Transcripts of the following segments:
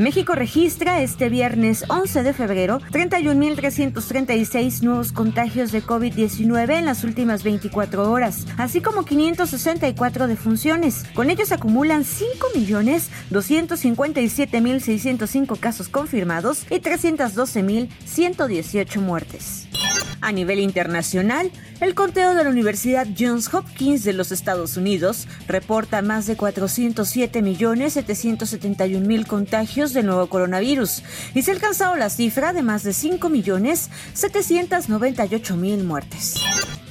México registra este viernes 11 de febrero 31.336 nuevos contagios de COVID-19 en las últimas 24 horas, así como 564 defunciones. Con ellos acumulan 5.257.605 casos confirmados y 312.118 muertes. A nivel internacional, el conteo de la Universidad Johns Hopkins de los Estados Unidos reporta más de 407.771.000 contagios del nuevo coronavirus y se ha alcanzado la cifra de más de 5.798.000 muertes.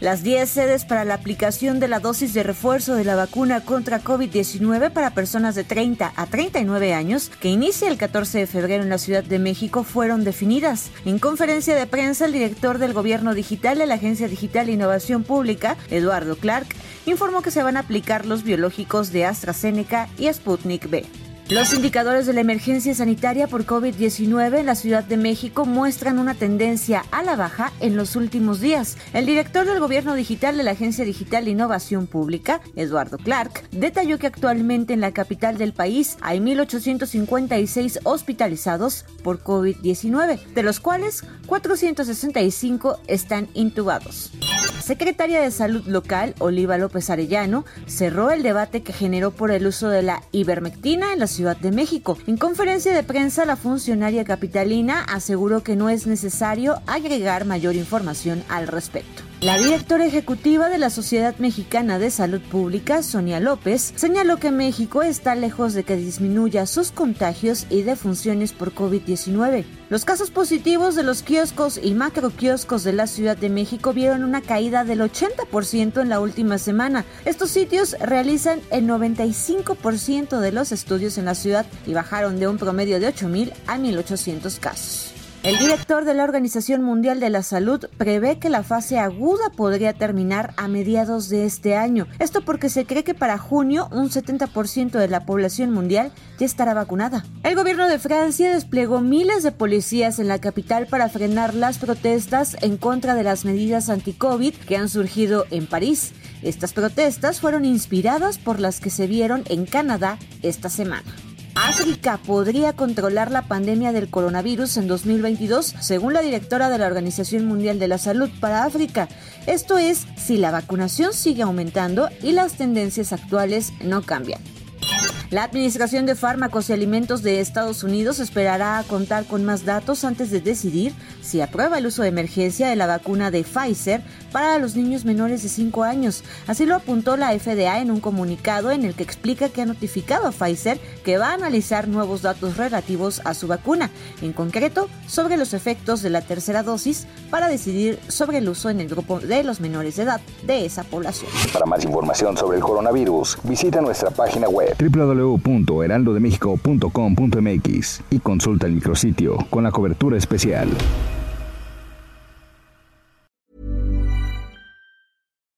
Las 10 sedes para la aplicación de la dosis de refuerzo de la vacuna contra COVID-19 para personas de 30 a 39 años, que inicia el 14 de febrero en la Ciudad de México, fueron definidas. En conferencia de prensa, el director del Gobierno Digital de la Agencia Digital e Innovación Pública, Eduardo Clark, informó que se van a aplicar los biológicos de AstraZeneca y Sputnik B. Los indicadores de la emergencia sanitaria por COVID-19 en la Ciudad de México muestran una tendencia a la baja en los últimos días. El director del Gobierno Digital de la Agencia Digital de Innovación Pública, Eduardo Clark, detalló que actualmente en la capital del país hay 1.856 hospitalizados por COVID-19, de los cuales 465 están intubados. Secretaria de Salud local, Oliva López Arellano, cerró el debate que generó por el uso de la ivermectina en la Ciudad de México. En conferencia de prensa, la funcionaria capitalina aseguró que no es necesario agregar mayor información al respecto. La directora ejecutiva de la Sociedad Mexicana de Salud Pública, Sonia López, señaló que México está lejos de que disminuya sus contagios y defunciones por COVID-19. Los casos positivos de los kioscos y macroquioscos de la Ciudad de México vieron una caída del 80% en la última semana. Estos sitios realizan el 95% de los estudios en la ciudad y bajaron de un promedio de 8.000 a 1.800 casos. El director de la Organización Mundial de la Salud prevé que la fase aguda podría terminar a mediados de este año. Esto porque se cree que para junio un 70% de la población mundial ya estará vacunada. El gobierno de Francia desplegó miles de policías en la capital para frenar las protestas en contra de las medidas anti-COVID que han surgido en París. Estas protestas fueron inspiradas por las que se vieron en Canadá esta semana. África podría controlar la pandemia del coronavirus en 2022, según la directora de la Organización Mundial de la Salud para África. Esto es si la vacunación sigue aumentando y las tendencias actuales no cambian. La Administración de Fármacos y Alimentos de Estados Unidos esperará a contar con más datos antes de decidir si aprueba el uso de emergencia de la vacuna de Pfizer para los niños menores de 5 años. Así lo apuntó la FDA en un comunicado en el que explica que ha notificado a Pfizer que va a analizar nuevos datos relativos a su vacuna, en concreto sobre los efectos de la tercera dosis para decidir sobre el uso en el grupo de los menores de edad de esa población. Para más información sobre el coronavirus, visita nuestra página web www.heraldodemexico.com.mx y consulta el micrositio con la cobertura especial.